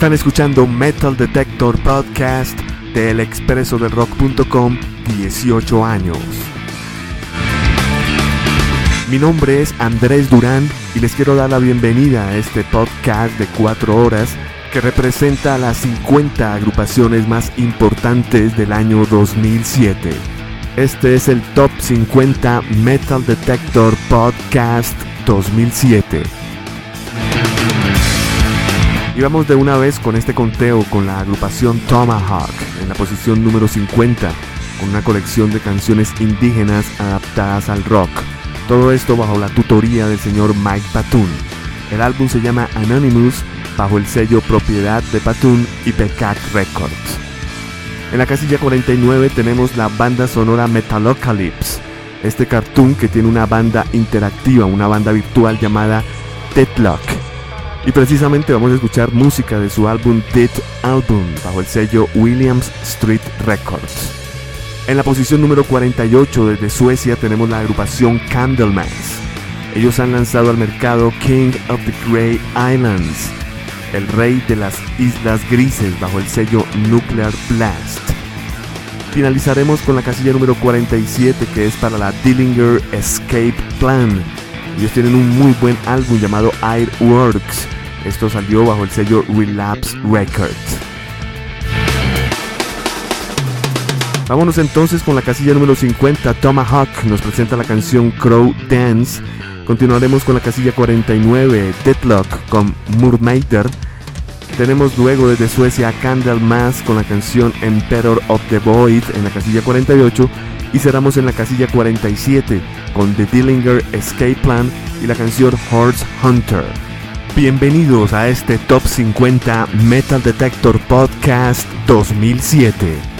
Están escuchando Metal Detector Podcast del expreso del rock.com 18 años. Mi nombre es Andrés Durán y les quiero dar la bienvenida a este podcast de 4 horas que representa las 50 agrupaciones más importantes del año 2007. Este es el Top 50 Metal Detector Podcast 2007. Y vamos de una vez con este conteo con la agrupación Tomahawk en la posición número 50, con una colección de canciones indígenas adaptadas al rock. Todo esto bajo la tutoría del señor Mike Patun. El álbum se llama Anonymous bajo el sello propiedad de Patun y Pecac Records. En la casilla 49 tenemos la banda sonora Metalocalypse, este cartoon que tiene una banda interactiva, una banda virtual llamada Deadlock y precisamente vamos a escuchar música de su álbum Dead Album bajo el sello Williams Street Records. En la posición número 48 desde Suecia tenemos la agrupación Candlemass. Ellos han lanzado al mercado King of the Grey Islands, el rey de las islas grises bajo el sello Nuclear Blast. Finalizaremos con la casilla número 47 que es para la Dillinger Escape Plan ellos tienen un muy buen álbum llamado Airworks. Esto salió bajo el sello Relapse Records. Vámonos entonces con la casilla número 50. Tomahawk nos presenta la canción Crow Dance. Continuaremos con la casilla 49. Deadlock con Murmaider. Tenemos luego desde Suecia Candlemas con la canción Emperor of the Void en la casilla 48 y cerramos en la casilla 47 con The Dillinger Escape Plan y la canción Horse Hunter. Bienvenidos a este Top 50 Metal Detector Podcast 2007.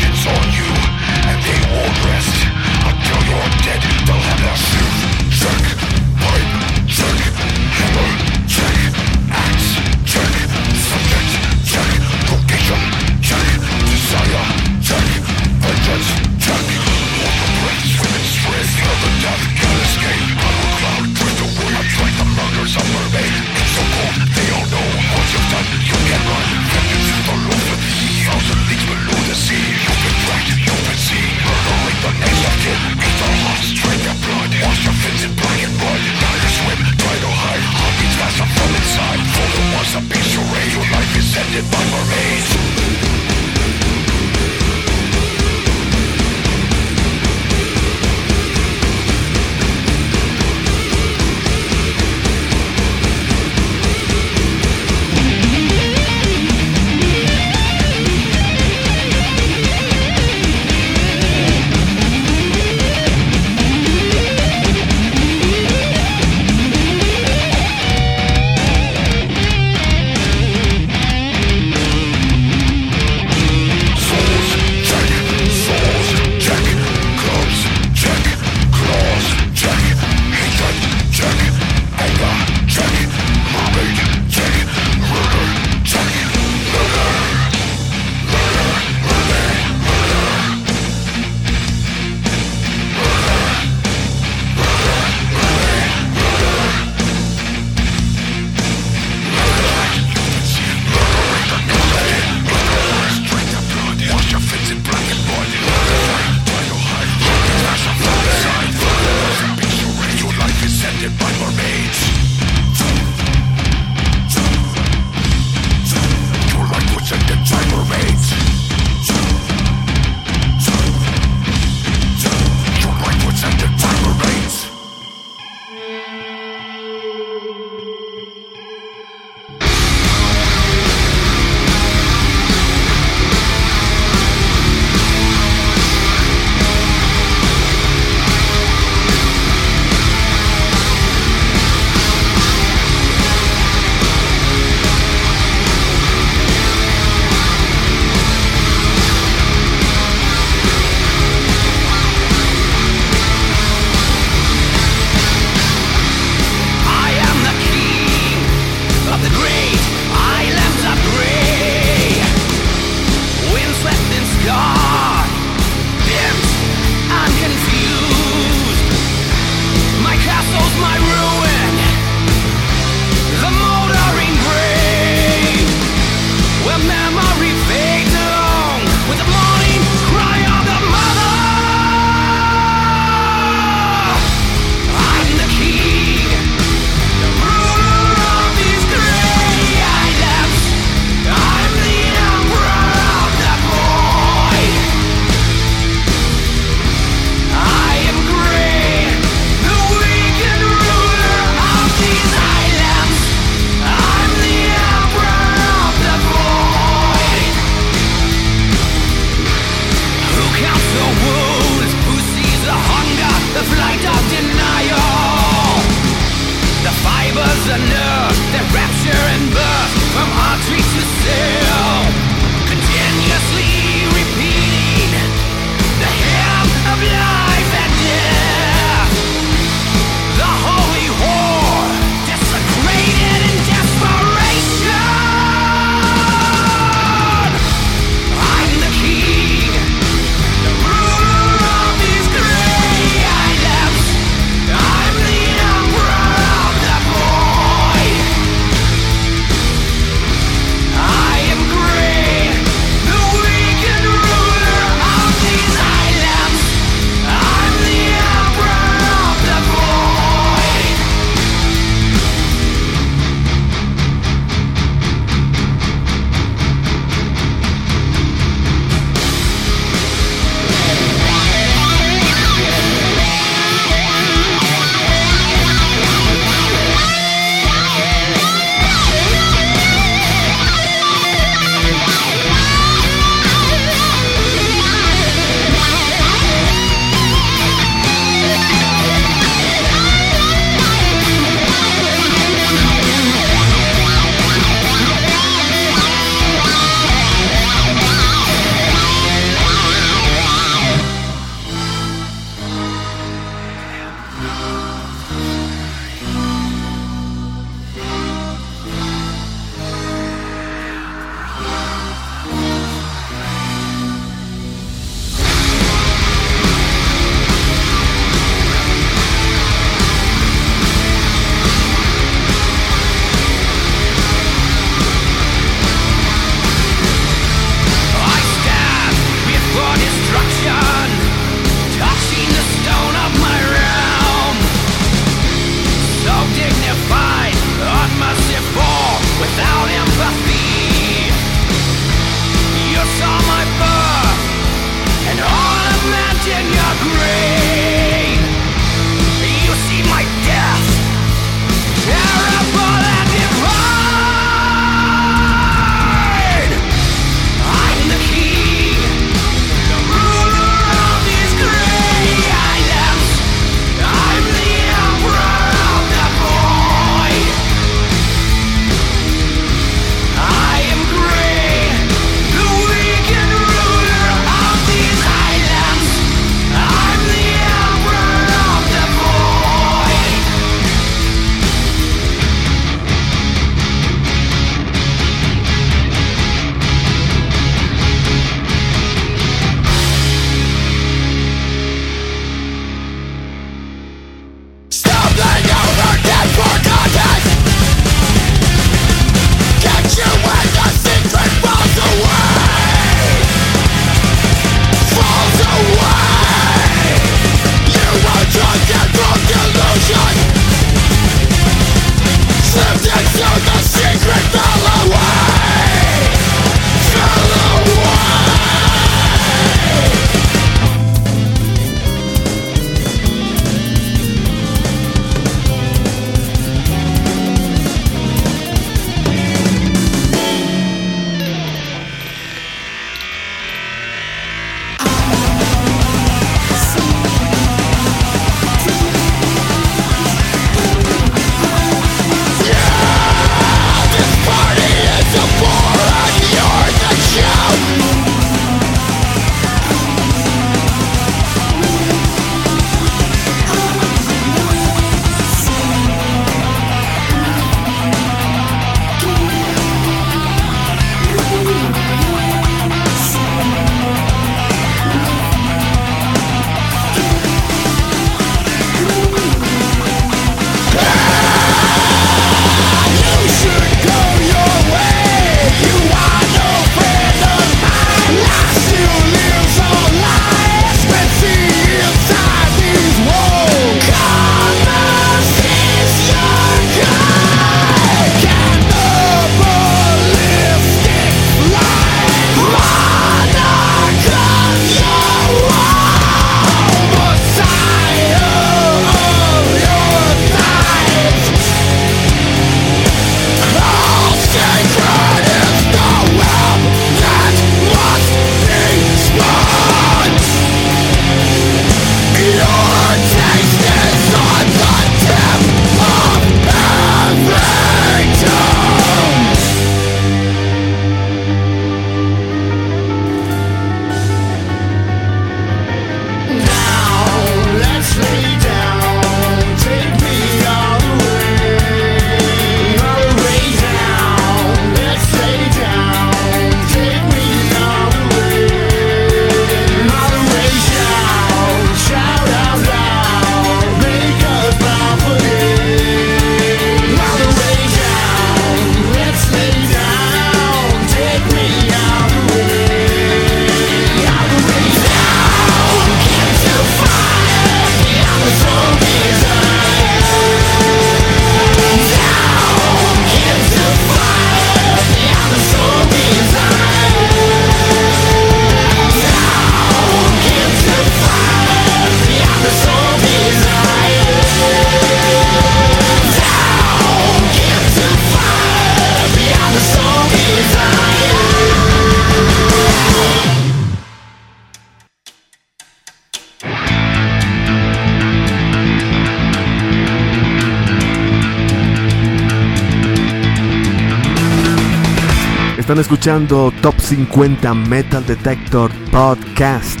Escuchando Top 50 Metal Detector Podcast,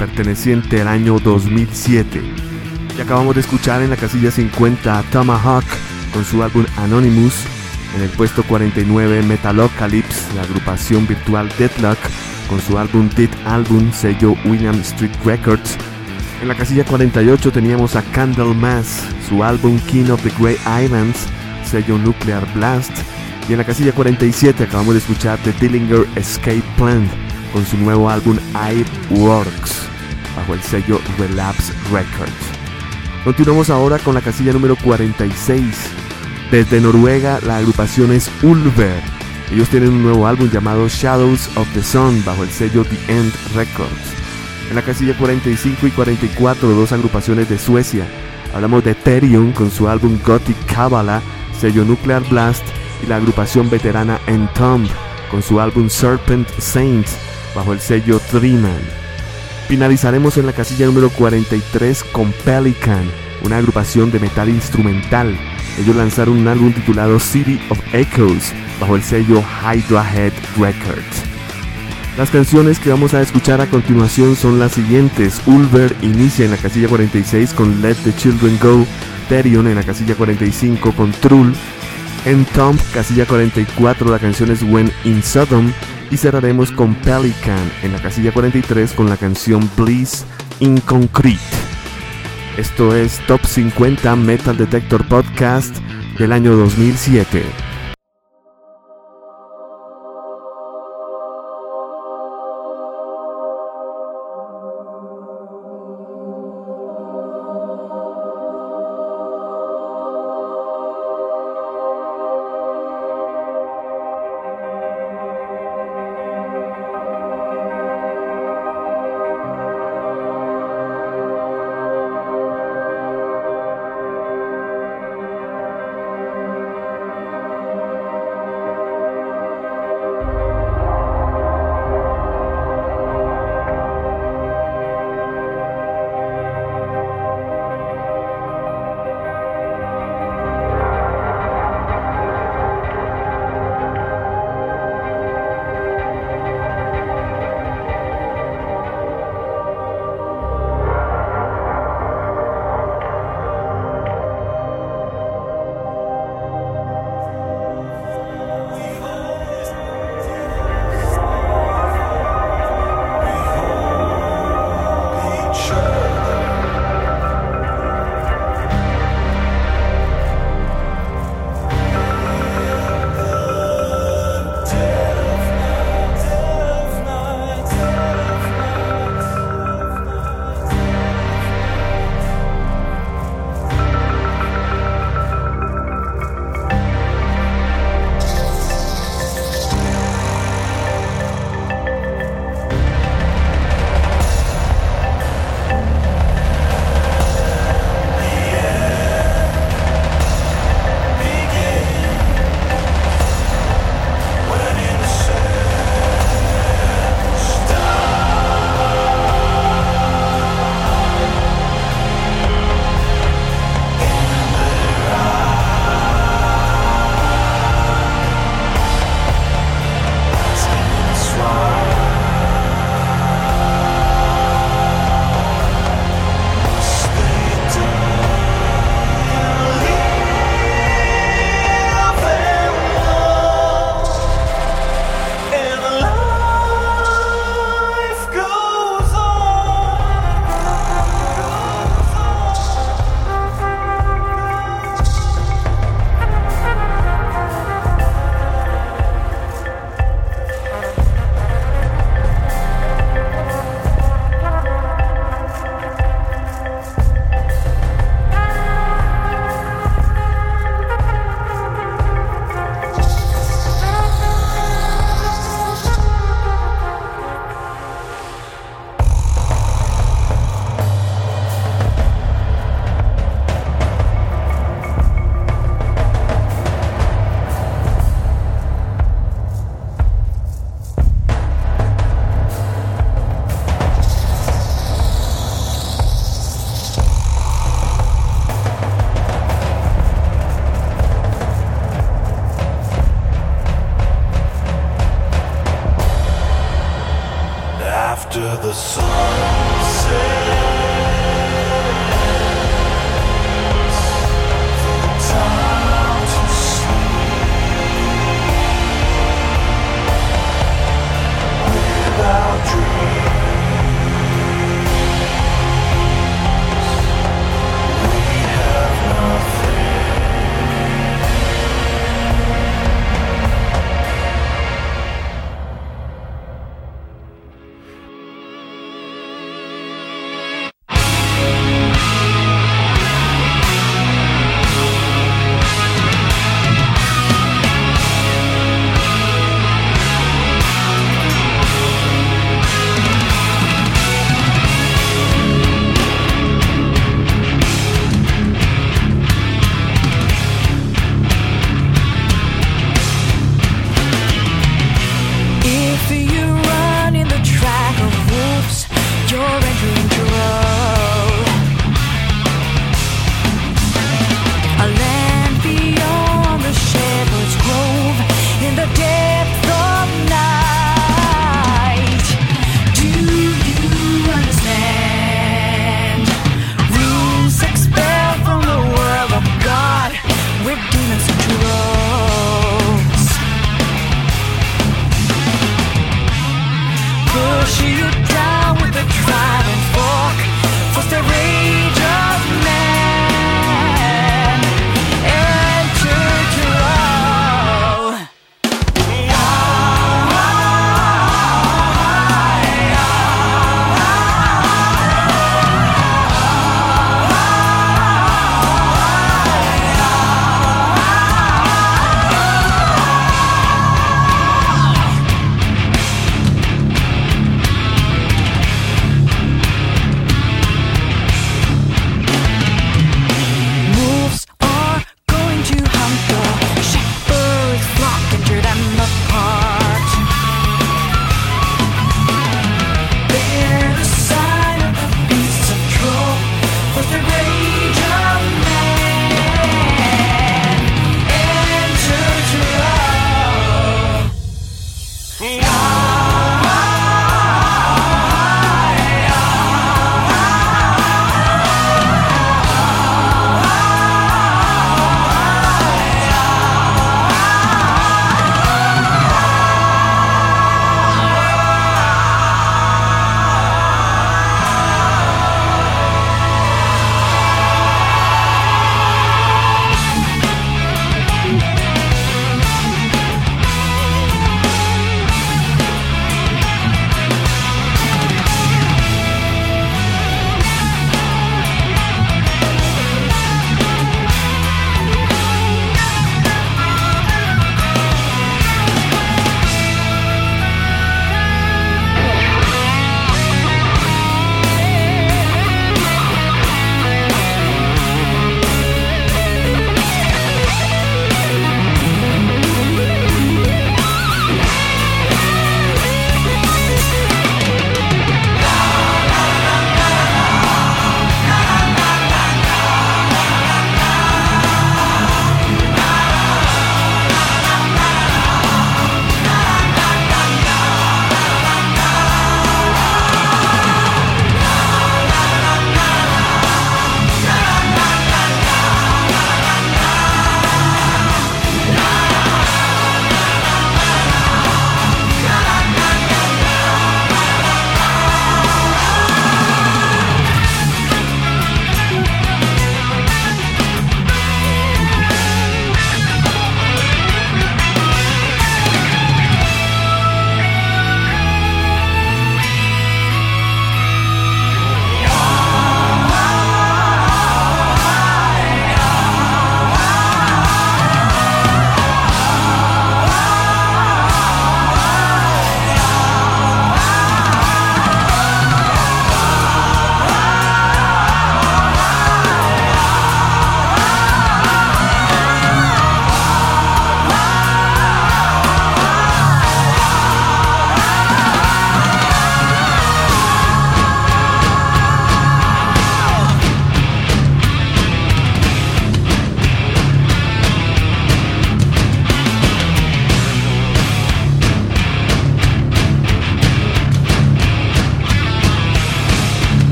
perteneciente al año 2007. Y acabamos de escuchar en la casilla 50 Tomahawk con su álbum Anonymous, en el puesto 49 Metalocalypse, la agrupación virtual Deadlock con su álbum Dead Album, sello William Street Records. En la casilla 48 teníamos a Candlemass, su álbum King of the Grey Islands, sello Nuclear Blast. Y en la casilla 47 acabamos de escuchar The Dillinger Escape Plan con su nuevo álbum Air Works bajo el sello Relapse Records. Continuamos ahora con la casilla número 46. Desde Noruega la agrupación es Ulver. Ellos tienen un nuevo álbum llamado Shadows of the Sun bajo el sello The End Records. En la casilla 45 y 44 dos agrupaciones de Suecia. Hablamos de Therion con su álbum Gothic Kabbalah, sello Nuclear Blast y la agrupación veterana Entomb con su álbum Serpent Saints bajo el sello Dreaman. Finalizaremos en la casilla número 43 con Pelican, una agrupación de metal instrumental. Ellos lanzaron un álbum titulado City of Echoes bajo el sello Hydra Head Records. Las canciones que vamos a escuchar a continuación son las siguientes. Ulver inicia en la casilla 46 con Let the Children Go, Therion en la casilla 45 con Trull, en Tomb, casilla 44, la canción es When in Sodom. Y cerraremos con Pelican en la casilla 43 con la canción Bliss in Concrete. Esto es Top 50 Metal Detector Podcast del año 2007. Say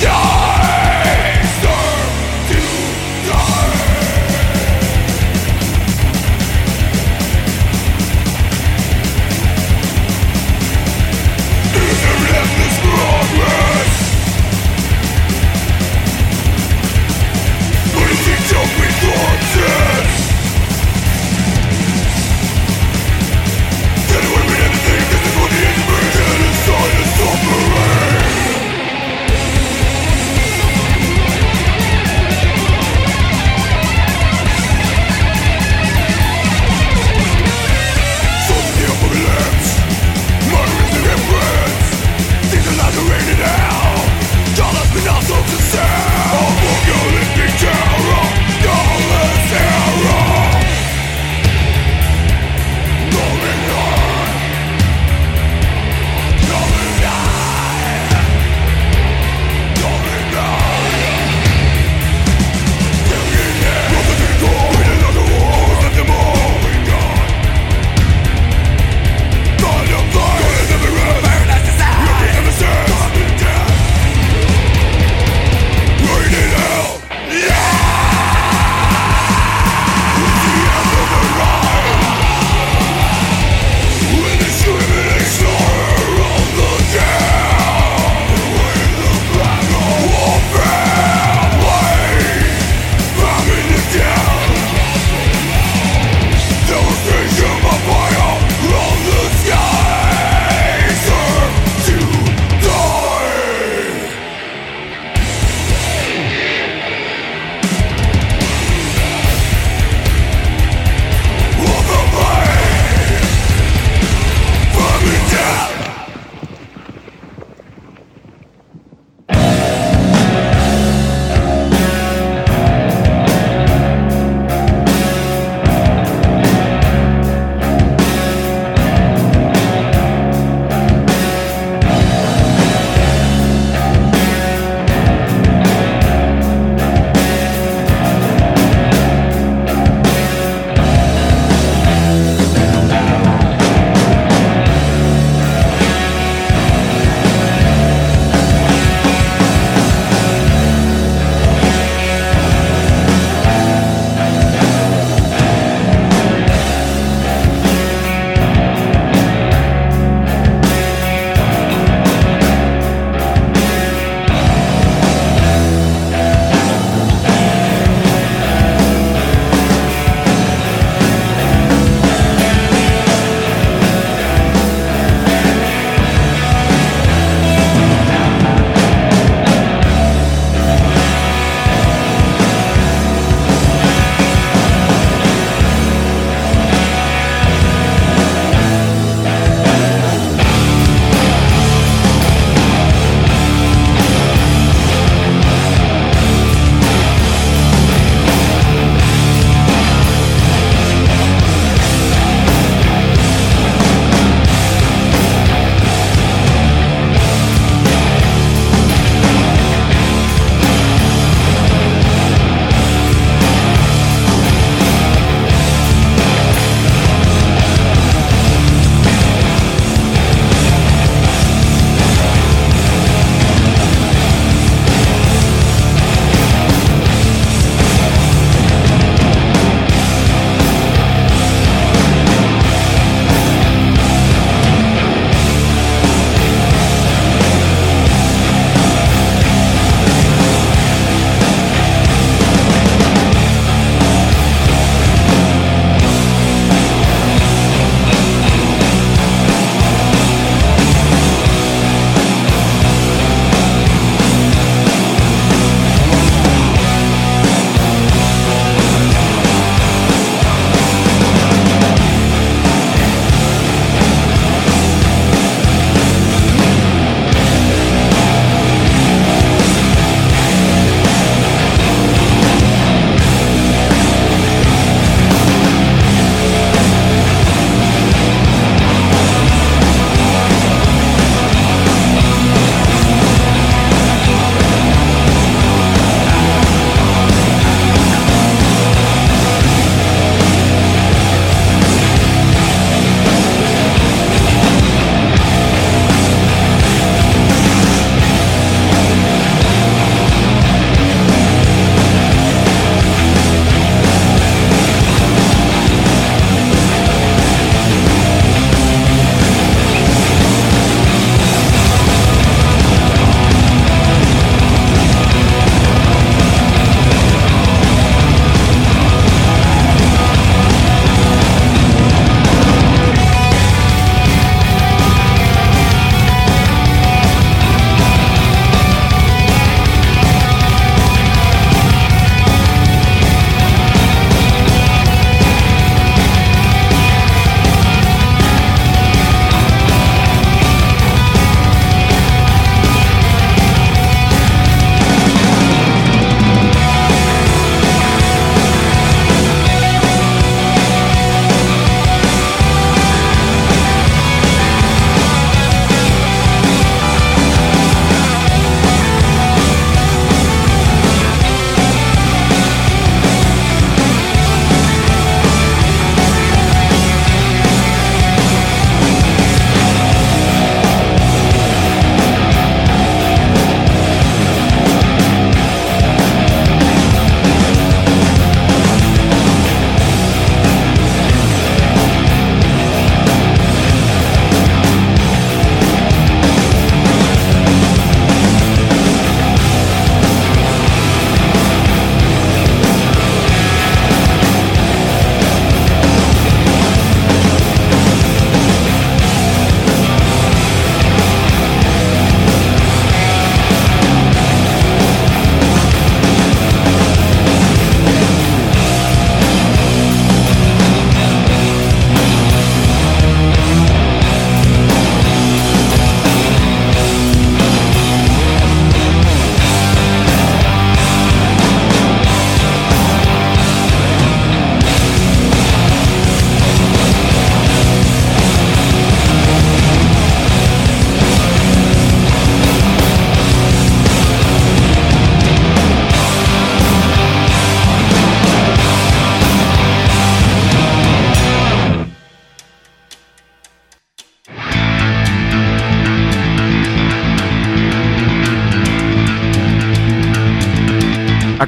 die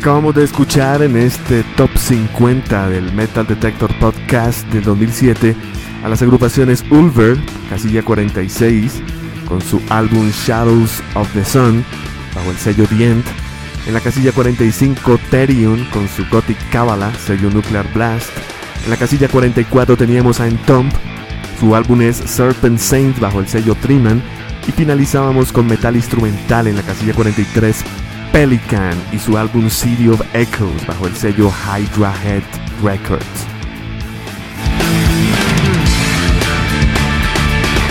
Acabamos de escuchar en este top 50 del Metal Detector Podcast del 2007 a las agrupaciones Ulver, casilla 46, con su álbum Shadows of the Sun, bajo el sello The End. En la casilla 45, Therion con su Gothic Kabbalah, sello Nuclear Blast. En la casilla 44 teníamos a Entomb, su álbum es Serpent Saint bajo el sello Triman. Y finalizábamos con metal instrumental en la casilla 43, Pelican y su álbum City of Echoes bajo el sello Hydra Head Records.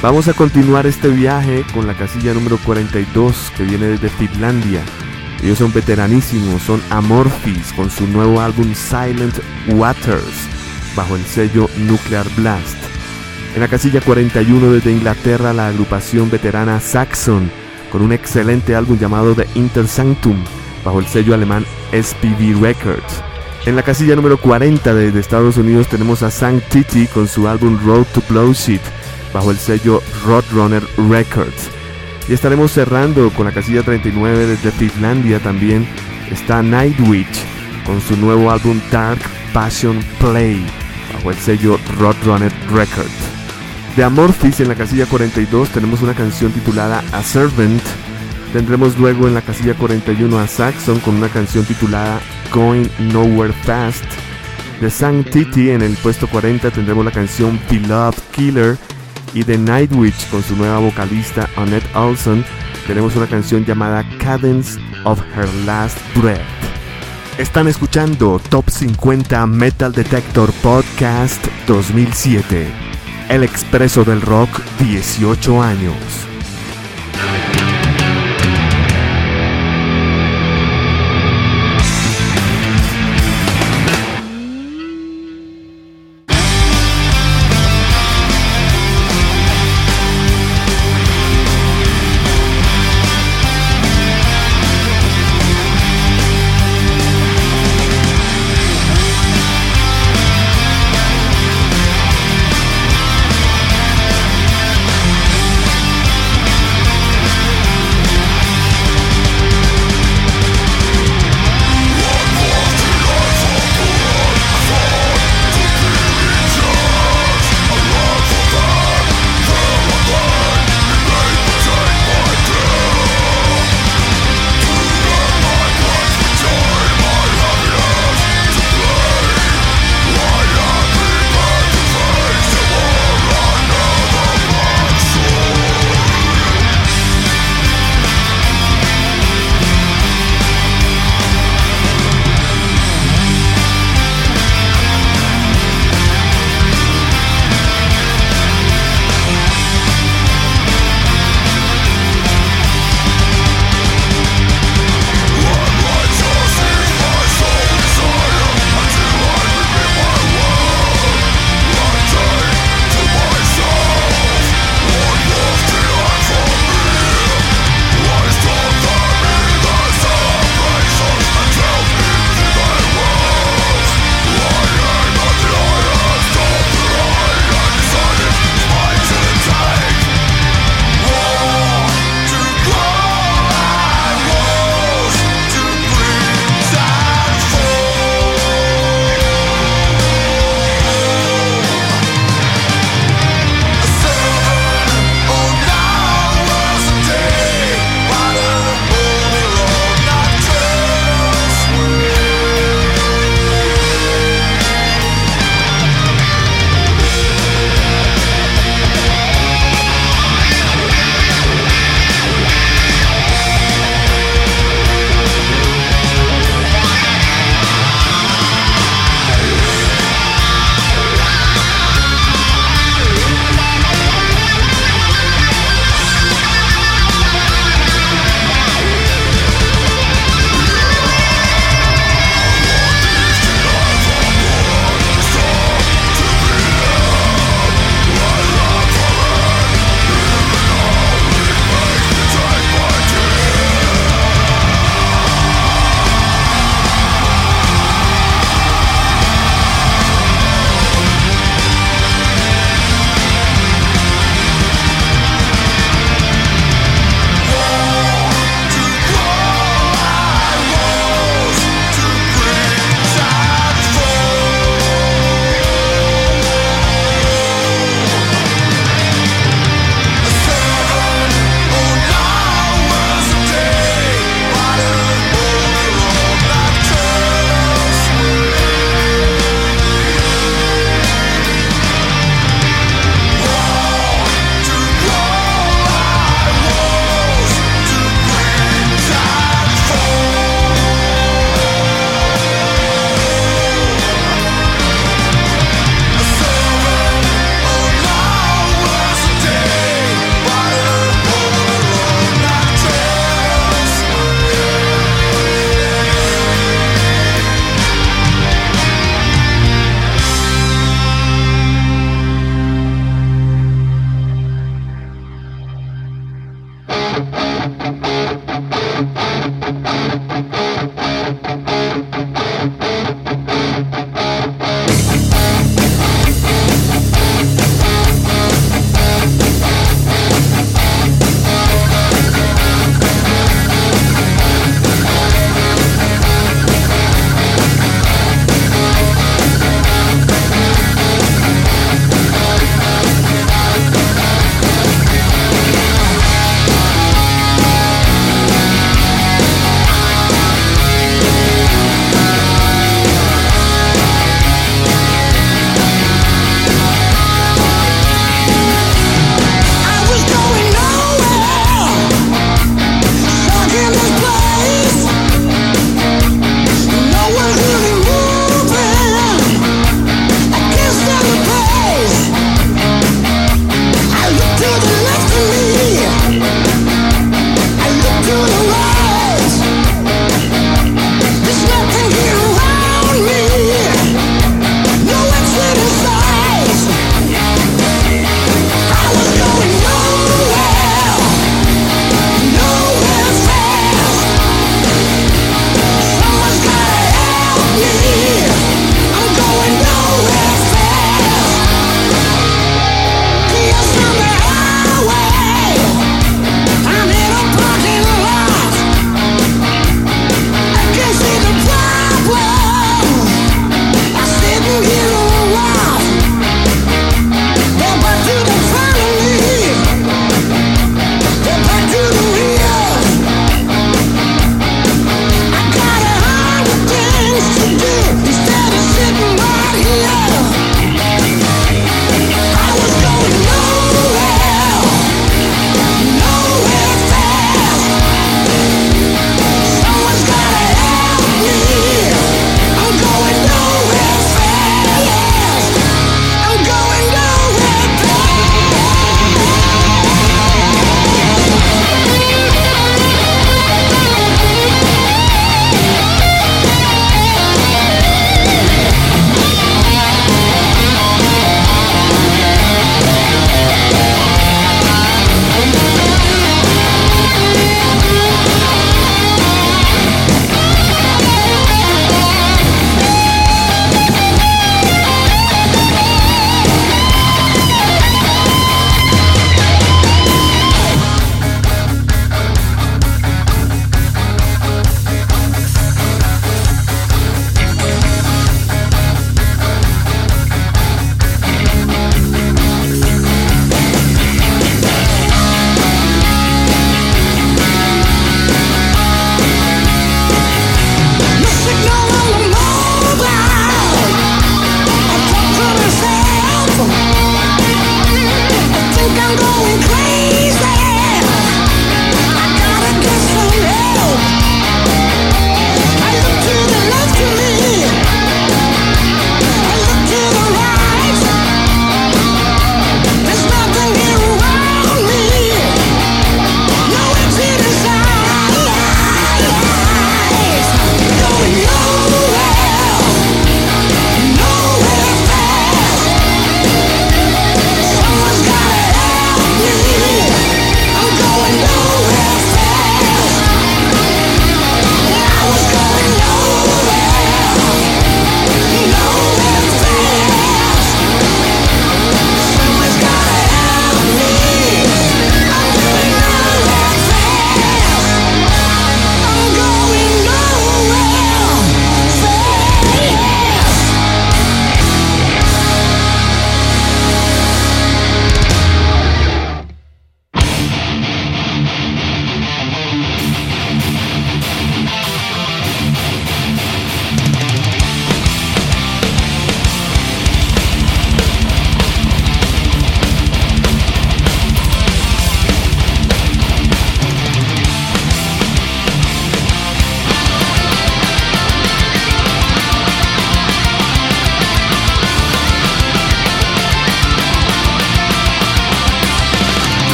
Vamos a continuar este viaje con la casilla número 42 que viene desde Finlandia. Ellos son veteranísimos, son Amorphis con su nuevo álbum Silent Waters bajo el sello Nuclear Blast. En la casilla 41 desde Inglaterra la agrupación veterana Saxon con un excelente álbum llamado The Intersanctum bajo el sello alemán SPV Records. En la casilla número 40 desde Estados Unidos tenemos a Sanctity con su álbum Road to Blowshit bajo el sello Roadrunner Records. Y estaremos cerrando con la casilla 39 desde Finlandia también está Nightwitch con su nuevo álbum Dark Passion Play bajo el sello Roadrunner Records. De Amorphis en la casilla 42 tenemos una canción titulada A Servant. Tendremos luego en la casilla 41 a Saxon con una canción titulada Going Nowhere Fast. De Sanctity en el puesto 40 tendremos la canción Beloved Killer. Y de Nightwitch con su nueva vocalista Annette Olson tenemos una canción llamada Cadence of Her Last Breath. Están escuchando Top 50 Metal Detector Podcast 2007. El Expreso del Rock 18 años.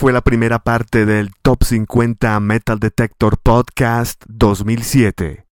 Fue la primera parte del Top 50 Metal Detector Podcast 2007.